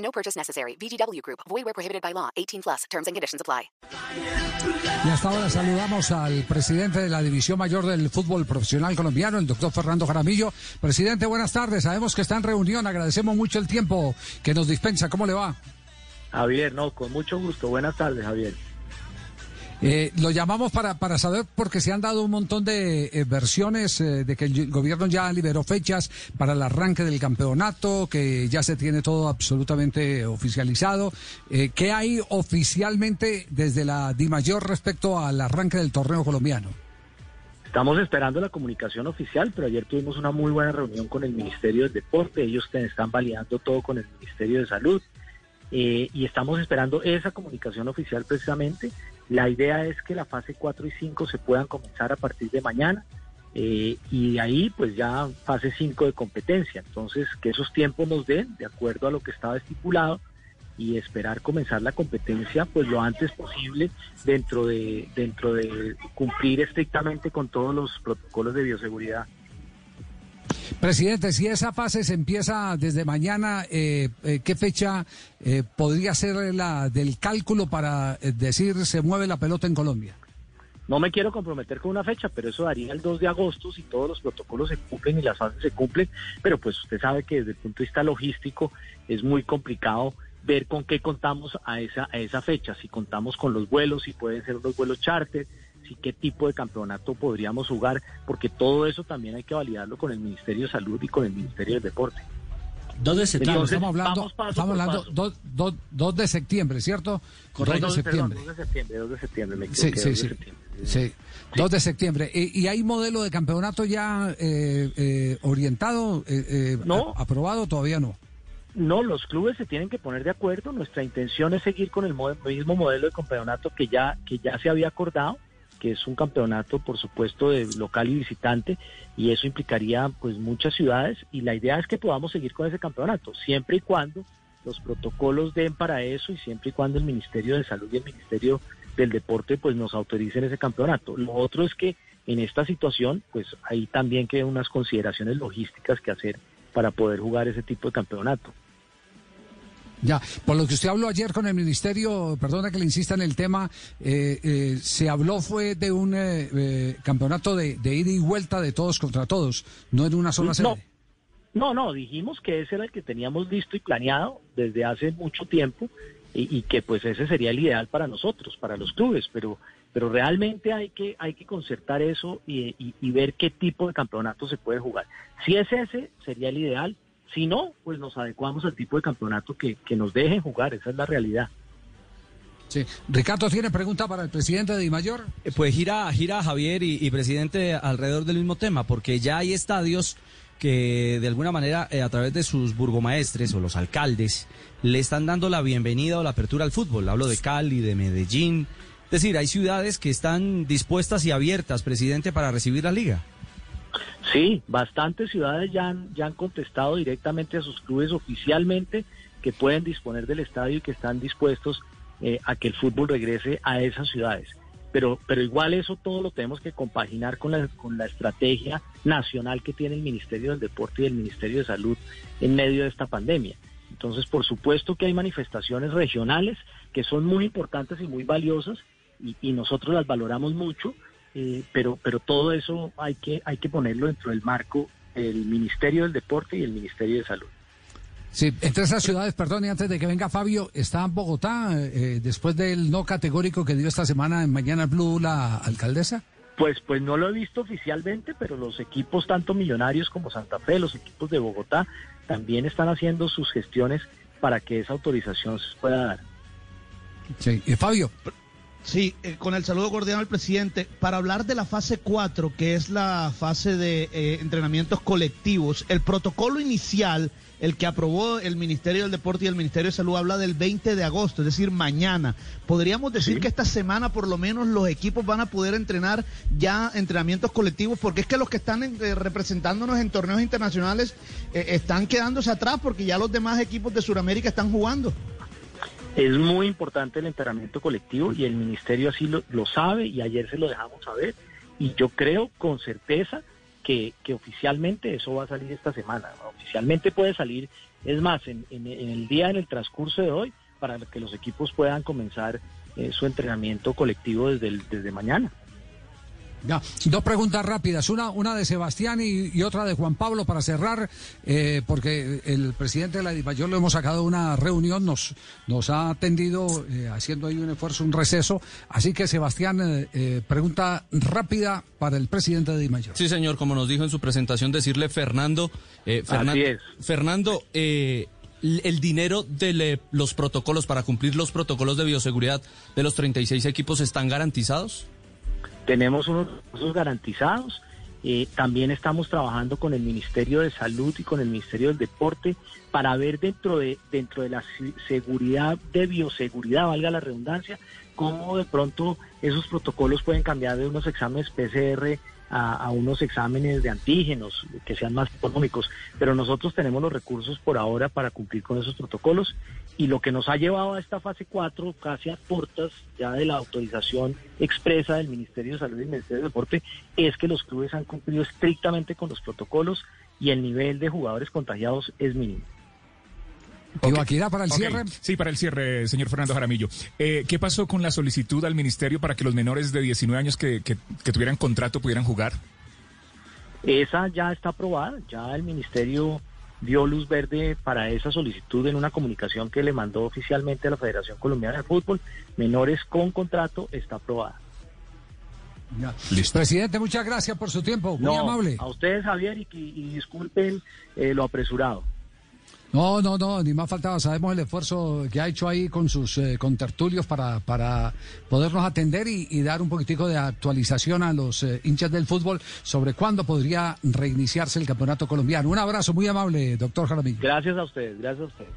No purchase necessary. VGW Group. Void where prohibited by law. 18 plus. Terms and conditions apply. Y hasta ahora saludamos al presidente de la División Mayor del Fútbol Profesional Colombiano, el doctor Fernando Jaramillo. Presidente, buenas tardes. Sabemos que está en reunión. Agradecemos mucho el tiempo que nos dispensa. ¿Cómo le va? Javier, no, con mucho gusto. Buenas tardes, Javier. Eh, lo llamamos para, para saber porque se han dado un montón de eh, versiones eh, de que el gobierno ya liberó fechas para el arranque del campeonato, que ya se tiene todo absolutamente oficializado. Eh, ¿Qué hay oficialmente desde la DIMAYOR respecto al arranque del torneo colombiano? Estamos esperando la comunicación oficial, pero ayer tuvimos una muy buena reunión con el Ministerio del Deporte. Ellos están validando todo con el Ministerio de Salud. y estamos esperando esa comunicación oficial precisamente. La idea es que la fase 4 y 5 se puedan comenzar a partir de mañana eh, y de ahí pues ya fase 5 de competencia. Entonces que esos tiempos nos den de acuerdo a lo que estaba estipulado y esperar comenzar la competencia pues lo antes posible dentro de dentro de cumplir estrictamente con todos los protocolos de bioseguridad. Presidente, si esa fase se empieza desde mañana, eh, eh, ¿qué fecha eh, podría ser la del cálculo para eh, decir se mueve la pelota en Colombia? No me quiero comprometer con una fecha, pero eso daría el 2 de agosto si todos los protocolos se cumplen y las fases se cumplen. Pero pues usted sabe que desde el punto de vista logístico es muy complicado ver con qué contamos a esa, a esa fecha. Si contamos con los vuelos, si pueden ser unos vuelos charter, si qué tipo de campeonato podríamos jugar, porque todo eso también hay que validarlo con el Ministerio de Salud y con el Ministerio del Deporte. 2 de septiembre. Entonces, estamos hablando, estamos hablando paso. 2 dos, dos de septiembre, ¿cierto? 2 de septiembre. Perdón, 2 de septiembre, 2 de septiembre, me Sí, sí, 2 de sí. septiembre. Sí, 2 de septiembre. ¿Y, y hay modelo de campeonato ya eh, eh, orientado, eh, eh, No. a- aprobado? Todavía no. No, los clubes se tienen que poner de acuerdo. Nuestra intención es seguir con el mo- mismo modelo de campeonato que ya, que ya se había acordado, que es un campeonato, por supuesto, de local y visitante, y eso implicaría pues muchas ciudades. Y la idea es que podamos seguir con ese campeonato, siempre y cuando los protocolos den para eso y siempre y cuando el Ministerio de Salud y el Ministerio del Deporte pues nos autoricen ese campeonato. Lo otro es que en esta situación pues hay también que unas consideraciones logísticas que hacer para poder jugar ese tipo de campeonato. Ya, por lo que usted habló ayer con el ministerio, perdona que le insista en el tema, eh, eh, se habló fue de un eh, eh, campeonato de, de ida y vuelta de todos contra todos, no en una sola No. sede. No, no, dijimos que ese era el que teníamos listo y planeado desde hace mucho tiempo y, y que pues ese sería el ideal para nosotros, para los clubes, pero pero realmente hay que hay que concertar eso y, y- y ver qué tipo de campeonato se puede jugar. Si es ese, sería el ideal. Si no, pues nos adecuamos al tipo de campeonato que, que nos dejen jugar, esa es la realidad. Sí. Ricardo tiene pregunta para el presidente de Dimayor. Eh, Pues gira, gira Javier y, y presidente alrededor del mismo tema, porque ya hay estadios que de alguna manera eh, a través de sus burgomaestres o los alcaldes le están dando la bienvenida o la apertura al fútbol. Hablo de Cali, de Medellín. Es decir, hay ciudades que están dispuestas y abiertas, presidente, para recibir la liga. Sí, bastantes ciudades ya han, ya han contestado directamente a sus clubes oficialmente que pueden disponer del estadio y que están dispuestos eh, a que el fútbol regrese a esas ciudades. Pero, pero igual eso todo lo tenemos que compaginar con la, con la estrategia nacional que tiene el Ministerio del Deporte y el Ministerio de Salud en medio de esta pandemia. Entonces, por supuesto que hay manifestaciones regionales que son muy importantes y muy valiosas y, y nosotros las valoramos mucho, eh, pero, pero todo eso hay que, hay que ponerlo dentro del marco del Ministerio del Deporte y el Ministerio de Salud. Sí, entre esas ciudades, perdón, y antes de que venga Fabio, está Bogotá, eh, después del no categórico que dio esta semana en Mañana Blue la alcaldesa. Pues, pues no lo he visto oficialmente, pero los equipos, tanto millonarios como Santa Fe, los equipos de Bogotá, también están haciendo sus gestiones para que esa autorización se pueda dar. Sí, y Fabio. Sí, eh, con el saludo cordial al presidente. Para hablar de la fase 4, que es la fase de eh, entrenamientos colectivos, el protocolo inicial, el que aprobó el Ministerio del Deporte y el Ministerio de Salud, habla del 20 de agosto, es decir, mañana. ¿Podríamos decir que esta semana por lo menos los equipos van a poder entrenar ya entrenamientos colectivos? Porque es que los que están eh, representándonos en torneos internacionales están quedándose atrás porque ya los demás equipos de Sudamérica están jugando. Es muy importante el entrenamiento colectivo y el ministerio así lo, lo, sabe y ayer se lo dejamos saber y yo creo con certeza que, que oficialmente eso va a salir esta semana. Oficialmente puede salir, es más, en, el día, en el transcurso de hoy, para que los equipos puedan comenzar eh, su entrenamiento colectivo desde, desde mañana. Ya, dos preguntas rápidas, una, una de Sebastián y, y otra de Juan Pablo para cerrar, eh, porque el presidente de la DIMAYOR lo hemos sacado de una reunión, nos, nos ha atendido eh, haciendo ahí un esfuerzo, un receso, así que Sebastián, eh, pregunta rápida para el presidente de DIMAYOR. Sí, señor, como nos dijo en su presentación, decirle Fernando, Fernan Así es. Fernando, el dinero de los protocolos para cumplir los protocolos de bioseguridad de los 36 equipos están garantizados? Tenemos unos recursos garantizados. Eh, también estamos trabajando con el Ministerio de Salud y con el Ministerio del Deporte para ver dentro de dentro de la seguridad de bioseguridad, valga la redundancia, cómo de pronto esos protocolos pueden cambiar de unos exámenes PCR a, a, unos exámenes de antígenos que sean más económicos. Pero nosotros tenemos los recursos por ahora para cumplir con esos protocolos y lo que nos ha llevado a esta fase 4, casi a puertas ya de la autorización expresa del Ministerio de Salud y del Ministerio de Deporte, es que los clubes han cumplido estrictamente con los protocolos y el nivel de jugadores contagiados es mínimo. Okay. para el cierre. Sí, para el cierre, señor Fernando Jaramillo. Eh, ¿Qué pasó con la solicitud al ministerio para que los menores de 19 años que, que, que tuvieran contrato pudieran jugar? Esa ya está aprobada, ya el ministerio dio luz verde para esa solicitud en una comunicación que le mandó oficialmente a la Federación Colombiana de Fútbol. Menores con contrato está aprobada. Listo. Presidente, muchas gracias por su tiempo, muy no, amable. A ustedes, Javier, y, y disculpen eh, lo apresurado. No, no, no, ni más faltaba. Sabemos el esfuerzo que ha hecho ahí con sus eh, contertulios para, para podernos atender y, y, dar un poquitico de actualización a los eh, hinchas del fútbol sobre cuándo podría reiniciarse el campeonato colombiano. Un abrazo muy amable, doctor Jaramillo. Gracias a ustedes, gracias a ustedes.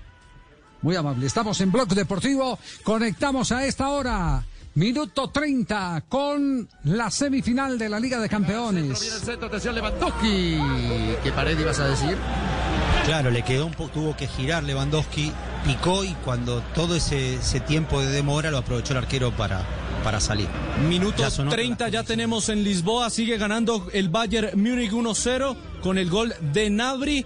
Muy amable. Estamos en Blog Deportivo. Conectamos a esta hora. Minuto 30 con la semifinal de la Liga de Campeones. Viene el centro, atención Lewandowski. ¿Qué pared ibas a decir? Claro, le quedó un poco, tuvo que girar Lewandowski, picó y cuando todo ese, ese tiempo de demora lo aprovechó el arquero para, para salir. Minuto ya 30 ya tenemos en Lisboa, sigue ganando el Bayern Múnich 1-0 con el gol de Nabri.